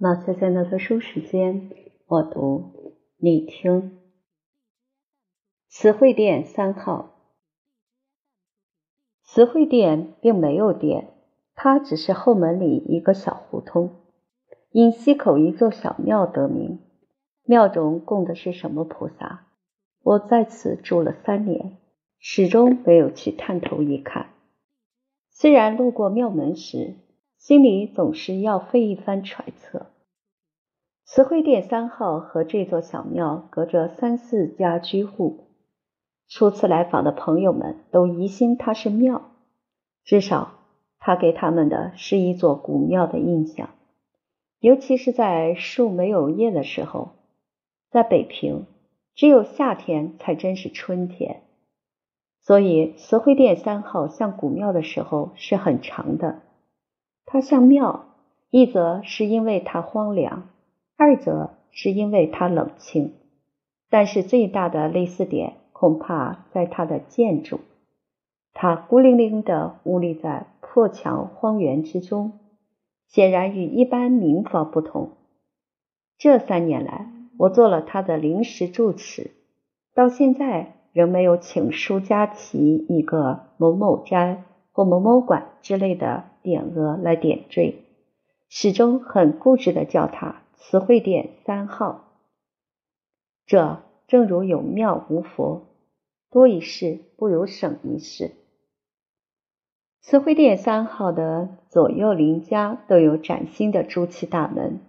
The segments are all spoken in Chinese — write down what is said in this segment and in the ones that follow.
马赛赛的特殊时间，我读你听。词汇店三号，词汇店并没有店，它只是后门里一个小胡同，因西口一座小庙得名。庙中供的是什么菩萨？我在此住了三年，始终没有去探头一看。虽然路过庙门时，心里总是要费一番揣测。慈惠殿三号和这座小庙隔着三四家居户，初次来访的朋友们都疑心它是庙，至少它给他们的是一座古庙的印象。尤其是在树没有叶的时候，在北平，只有夏天才真是春天，所以慈惠殿三号像古庙的时候是很长的。它像庙，一则是因为它荒凉，二则是因为它冷清。但是最大的类似点恐怕在它的建筑，它孤零零地兀立在破墙荒原之中，显然与一般民房不同。这三年来，我做了它的临时住持，到现在仍没有请书家起一个某某斋。或某某馆之类的匾额来点缀，始终很固执的叫它慈惠殿三号。这正如有庙无佛，多一事不如省一事。慈惠殿三号的左右邻家都有崭新的朱漆大门，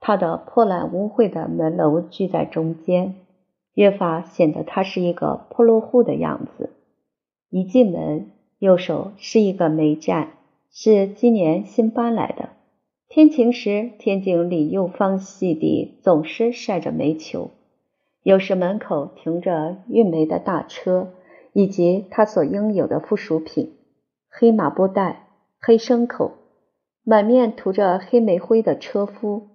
它的破烂污秽的门楼聚在中间，越发显得它是一个破落户的样子。一进门。右手是一个煤站，是今年新搬来的。天晴时，天井里右方细地总是晒着煤球。有时门口停着运煤的大车，以及他所应有的附属品：黑马布袋、黑牲口，满面涂着黑煤灰的车夫。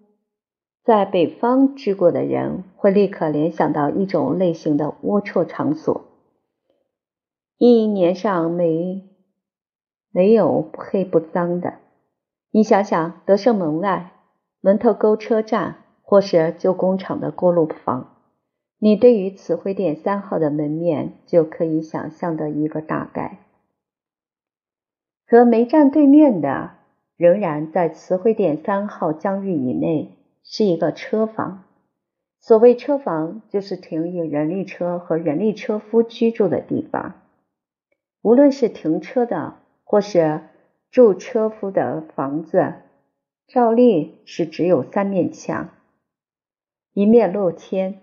在北方知过的人会立刻联想到一种类型的龌龊场所。一年上煤没有不黑不脏的。你想想，德胜门外门头沟车站，或是旧工厂的锅炉房，你对于慈惠殿三号的门面就可以想象的一个大概。和煤站对面的，仍然在慈惠殿三号疆域以内，是一个车房。所谓车房，就是停运人力车和人力车夫居住的地方。无论是停车的，或是住车夫的房子，照例是只有三面墙，一面露天。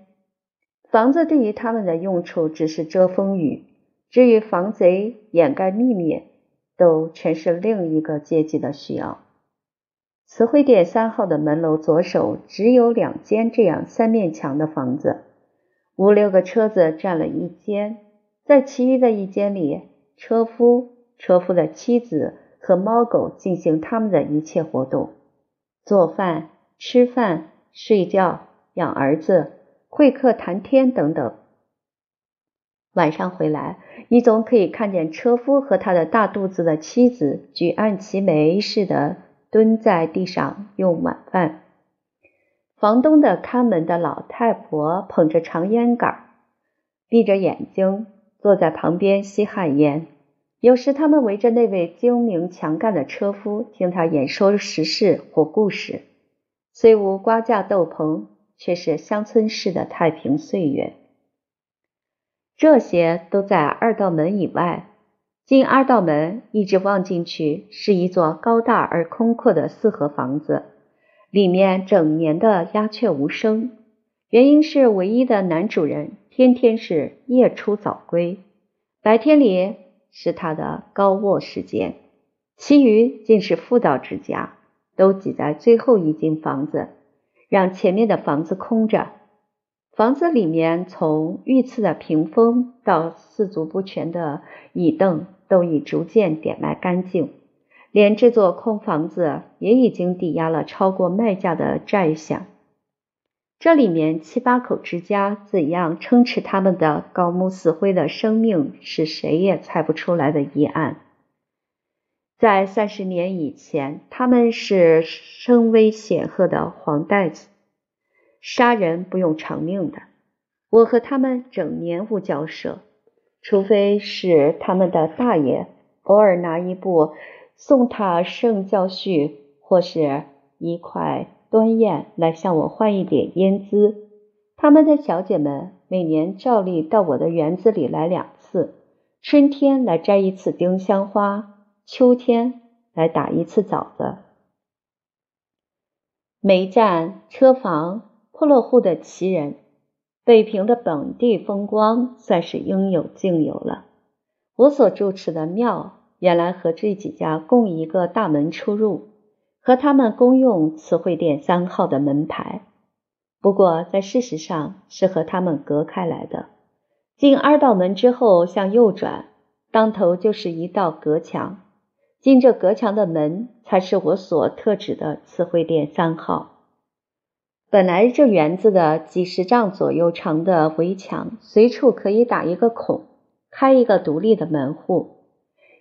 房子对于他们的用处只是遮风雨，至于防贼、掩盖秘密，都全是另一个阶级的需要。慈惠殿三号的门楼左手只有两间这样三面墙的房子，五六个车子占了一间，在其余的一间里。车夫、车夫的妻子和猫狗进行他们的一切活动：做饭、吃饭、睡觉、养儿子、会客、谈天等等。晚上回来，你总可以看见车夫和他的大肚子的妻子举案齐眉似的蹲在地上用晚饭。房东的看门的老太婆捧着长烟杆，闭着眼睛坐在旁边吸旱烟。有时他们围着那位精明强干的车夫，听他演说时事或故事，虽无瓜架斗篷，却是乡村式的太平岁月。这些都在二道门以外。进二道门，一直望进去，是一座高大而空阔的四合房子，里面整年的鸦雀无声。原因是唯一的男主人天天是夜出早归，白天里。是他的高卧时间，其余竟是妇道之家，都挤在最后一间房子，让前面的房子空着。房子里面，从御赐的屏风到四足不全的椅凳，都已逐渐点卖干净，连这座空房子也已经抵押了超过卖价的债项。这里面七八口之家怎样撑持他们的高木死灰的生命，是谁也猜不出来的疑案。在三十年以前，他们是声威显赫的黄袋子，杀人不用偿命的。我和他们整年无交涉，除非是他们的大爷偶尔拿一部宋塔圣教序或是一块端砚来向我换一点烟资。他们的小姐们每年照例到我的园子里来两次，春天来摘一次丁香花。秋天来打一次枣子，煤站、车房、破落户的奇人，北平的本地风光算是应有尽有了。我所住持的庙，原来和这几家共一个大门出入，和他们公用词汇店三号的门牌，不过在事实上是和他们隔开来的。进二道门之后，向右转，当头就是一道隔墙。进这隔墙的门，才是我所特指的词汇店三号。本来这园子的几十丈左右长的围墙，随处可以打一个孔，开一个独立的门户。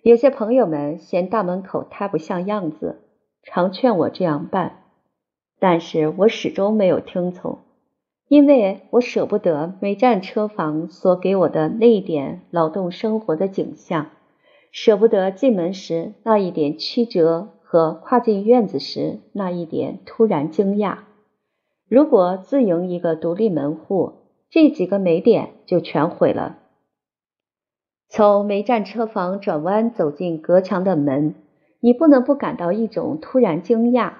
有些朋友们嫌大门口太不像样子，常劝我这样办，但是我始终没有听从，因为我舍不得每站车房所给我的那一点劳动生活的景象。舍不得进门时那一点曲折和跨进院子时那一点突然惊讶。如果自营一个独立门户，这几个美点就全毁了。从煤站车房转弯走进隔墙的门，你不能不感到一种突然惊讶。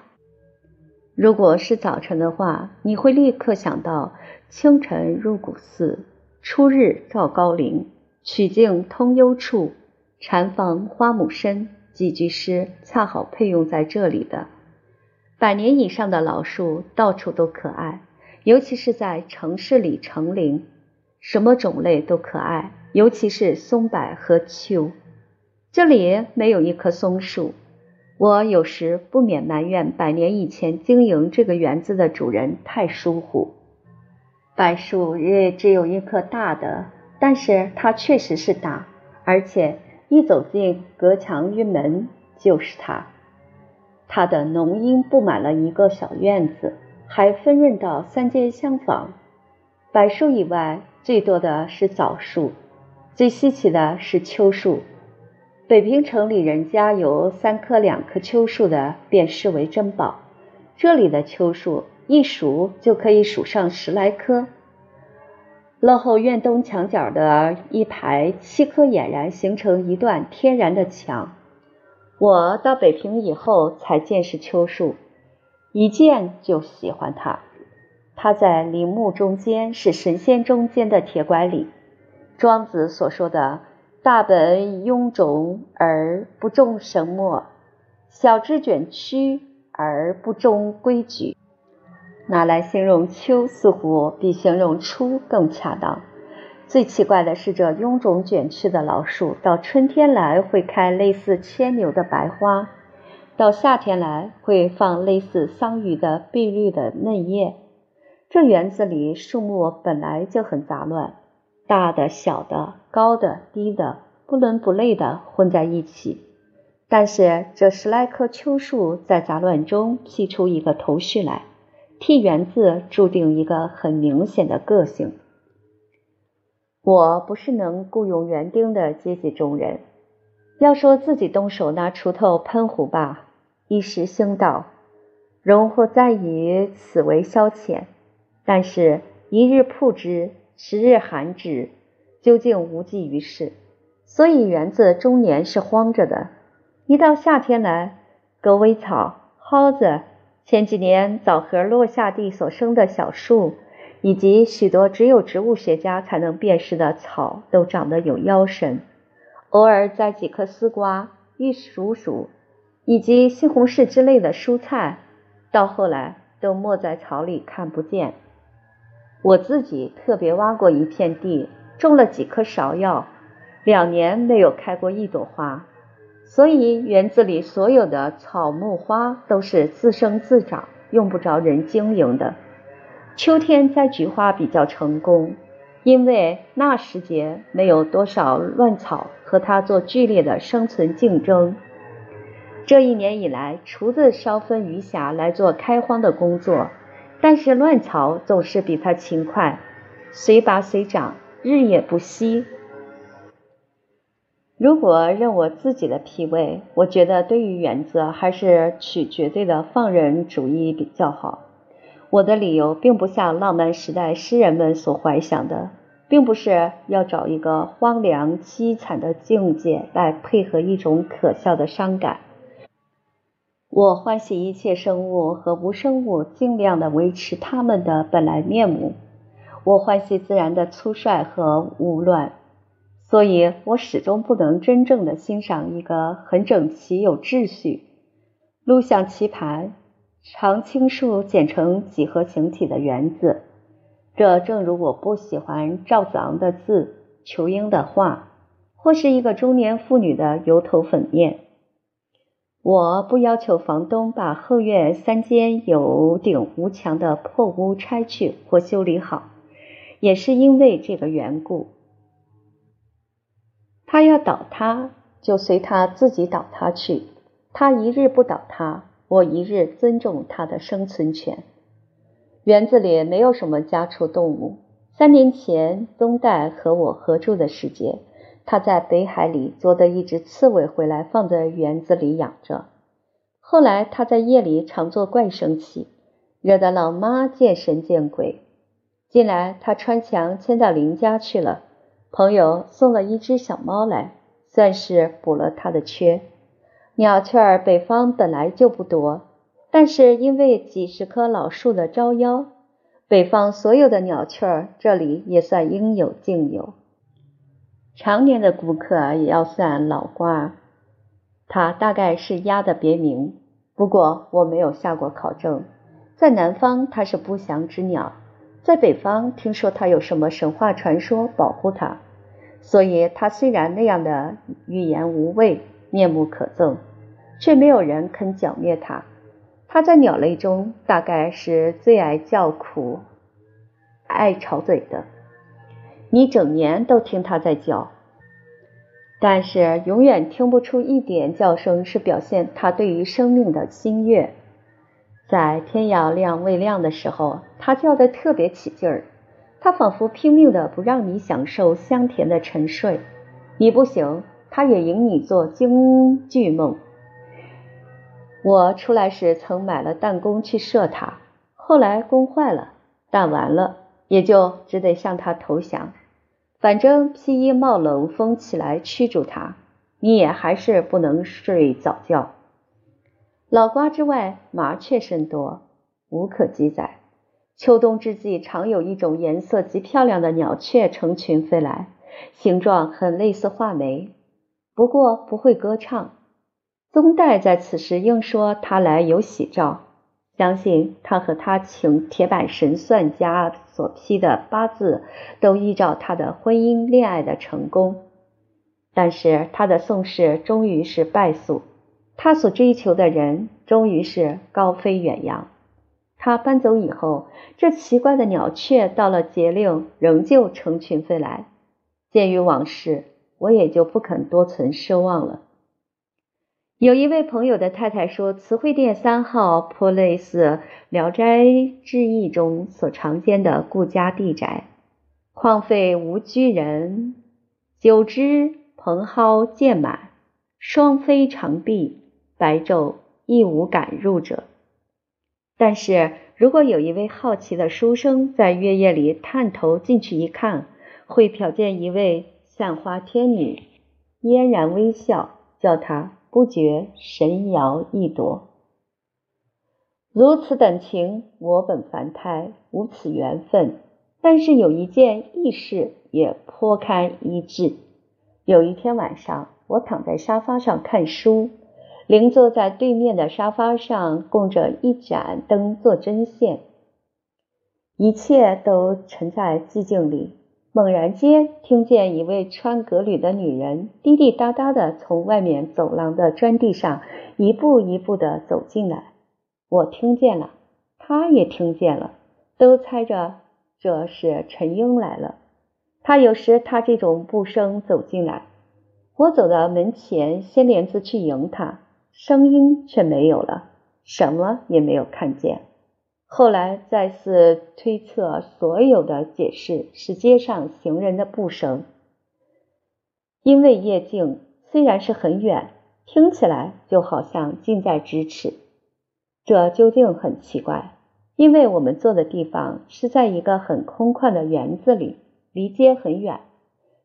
如果是早晨的话，你会立刻想到清晨入古寺，初日照高陵，曲径通幽处。禅房花木深几句诗，恰好配用在这里的。百年以上的老树到处都可爱，尤其是在城市里成林，什么种类都可爱，尤其是松柏和秋。这里没有一棵松树，我有时不免埋怨百年以前经营这个园子的主人太疏忽。柏树也只有一棵大的，但是它确实是大，而且。一走进隔墙院门，就是它。它的浓荫布满了一个小院子，还分润到三间厢房。柏树以外，最多的是枣树，最稀奇的是秋树。北平城里人家有三棵、两棵秋树的，便视为珍宝。这里的秋树一数就可以数上十来棵。落后院东墙角的一排七棵，俨然形成一段天然的墙。我到北平以后才见识秋树，一见就喜欢它。它在林木中间，是神仙中间的铁拐李。庄子所说的“大本臃肿而不重绳墨，小枝卷曲而不中规矩”。拿来形容秋，似乎比形容初更恰当。最奇怪的是，这臃肿卷曲的老树，到春天来会开类似牵牛的白花，到夏天来会放类似桑榆的碧绿的嫩叶。这园子里树木本来就很杂乱，大的、小的、高的、低的，不伦不类的混在一起。但是这十来棵秋树在杂乱中劈出一个头绪来。替园子注定一个很明显的个性。我不是能雇佣园丁的阶级中人，要说自己动手拿锄头喷壶吧，一时兴道，荣或再以此为消遣。但是，一日曝之，十日寒之，究竟无济于事。所以园子终年是荒着的。一到夏天来，狗尾草、蒿子。前几年枣核落下地所生的小树，以及许多只有植物学家才能辨识的草，都长得有腰身。偶尔栽几颗丝瓜、玉蜀黍以及西红柿之类的蔬菜，到后来都没在草里看不见。我自己特别挖过一片地，种了几棵芍药，两年没有开过一朵花。所以园子里所有的草木花都是自生自长，用不着人经营的。秋天栽菊花比较成功，因为那时节没有多少乱草和它做剧烈的生存竞争。这一年以来，厨子烧分余暇来做开荒的工作，但是乱草总是比他勤快，随拔随长，日也不息。如果认我自己的脾胃，我觉得对于原则还是取绝对的放任主义比较好。我的理由并不像浪漫时代诗人们所怀想的，并不是要找一个荒凉凄惨的境界来配合一种可笑的伤感。我欢喜一切生物和无生物尽量的维持它们的本来面目。我欢喜自然的粗率和无乱。所以我始终不能真正的欣赏一个很整齐、有秩序、录像棋盘、常青树剪成几何形体的园子。这正如我不喜欢赵子昂的字、仇英的画，或是一个中年妇女的油头粉面。我不要求房东把后院三间有顶无墙的破屋拆去或修理好，也是因为这个缘故。他要倒塌，就随他自己倒塌去。他一日不倒塌，我一日尊重他的生存权。园子里没有什么家畜动物。三年前，宗代和我合住的时节，他在北海里捉的一只刺猬回来，放在园子里养着。后来，他在夜里常做怪声气，惹得老妈见神见鬼。近来，他穿墙迁到邻家去了。朋友送了一只小猫来，算是补了他的缺。鸟雀儿北方本来就不多，但是因为几十棵老树的招妖，北方所有的鸟雀儿这里也算应有尽有。常年的顾客也要算老瓜，他大概是鸭的别名，不过我没有下过考证。在南方，它是不祥之鸟。在北方，听说他有什么神话传说保护他，所以他虽然那样的语言无味、面目可憎，却没有人肯剿灭他。他在鸟类中大概是最爱叫苦、爱吵嘴的，你整年都听他在叫，但是永远听不出一点叫声是表现他对于生命的心悦。在天要亮未亮的时候，它叫得特别起劲儿，它仿佛拼命的不让你享受香甜的沉睡。你不行，它也引你做惊惧梦。我出来时曾买了弹弓去射它，后来弓坏了，弹完了，也就只得向它投降。反正披衣冒冷风起来驱逐它，你也还是不能睡早觉。老瓜之外，麻雀甚多，无可记载。秋冬之际，常有一种颜色极漂亮的鸟雀成群飞来，形状很类似画眉，不过不会歌唱。宗代在此时应说他来有喜兆，相信他和他请铁板神算家所批的八字都依照他的婚姻恋爱的成功，但是他的宋氏终于是败诉。他所追求的人终于是高飞远扬。他搬走以后，这奇怪的鸟雀到了节令仍旧成群飞来。鉴于往事，我也就不肯多存奢望了。有一位朋友的太太说，慈惠殿三号颇类似《聊斋志异》中所常见的顾家地宅，旷废无居人，久之蓬蒿渐满，双飞长闭。白昼亦无敢入者，但是如果有一位好奇的书生在月夜里探头进去一看，会瞟见一位散花天女，嫣然微笑，叫他不觉神摇意夺。如此等情，我本凡胎，无此缘分。但是有一件异事也颇堪一致。有一天晚上，我躺在沙发上看书。邻坐在对面的沙发上，供着一盏灯做针线，一切都沉在寂静里。猛然间，听见一位穿革履的女人滴滴答答的从外面走廊的砖地上一步一步的走进来。我听见了，他也听见了，都猜着这是陈英来了。他有时他这种步声走进来，我走到门前，掀帘子去迎他。声音却没有了，什么也没有看见。后来再次推测，所有的解释是街上行人的步声。因为夜静，虽然是很远，听起来就好像近在咫尺。这究竟很奇怪，因为我们坐的地方是在一个很空旷的园子里，离街很远。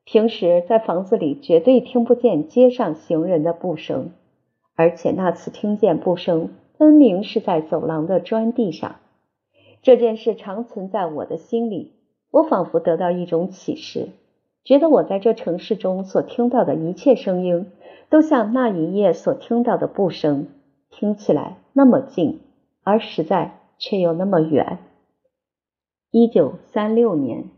平时在房子里绝对听不见街上行人的步声，而且那次听见步声，分明是在走廊的砖地上。这件事常存在我的心里，我仿佛得到一种启示，觉得我在这城市中所听到的一切声音，都像那一夜所听到的步声，听起来那么近，而实在却又那么远。一九三六年。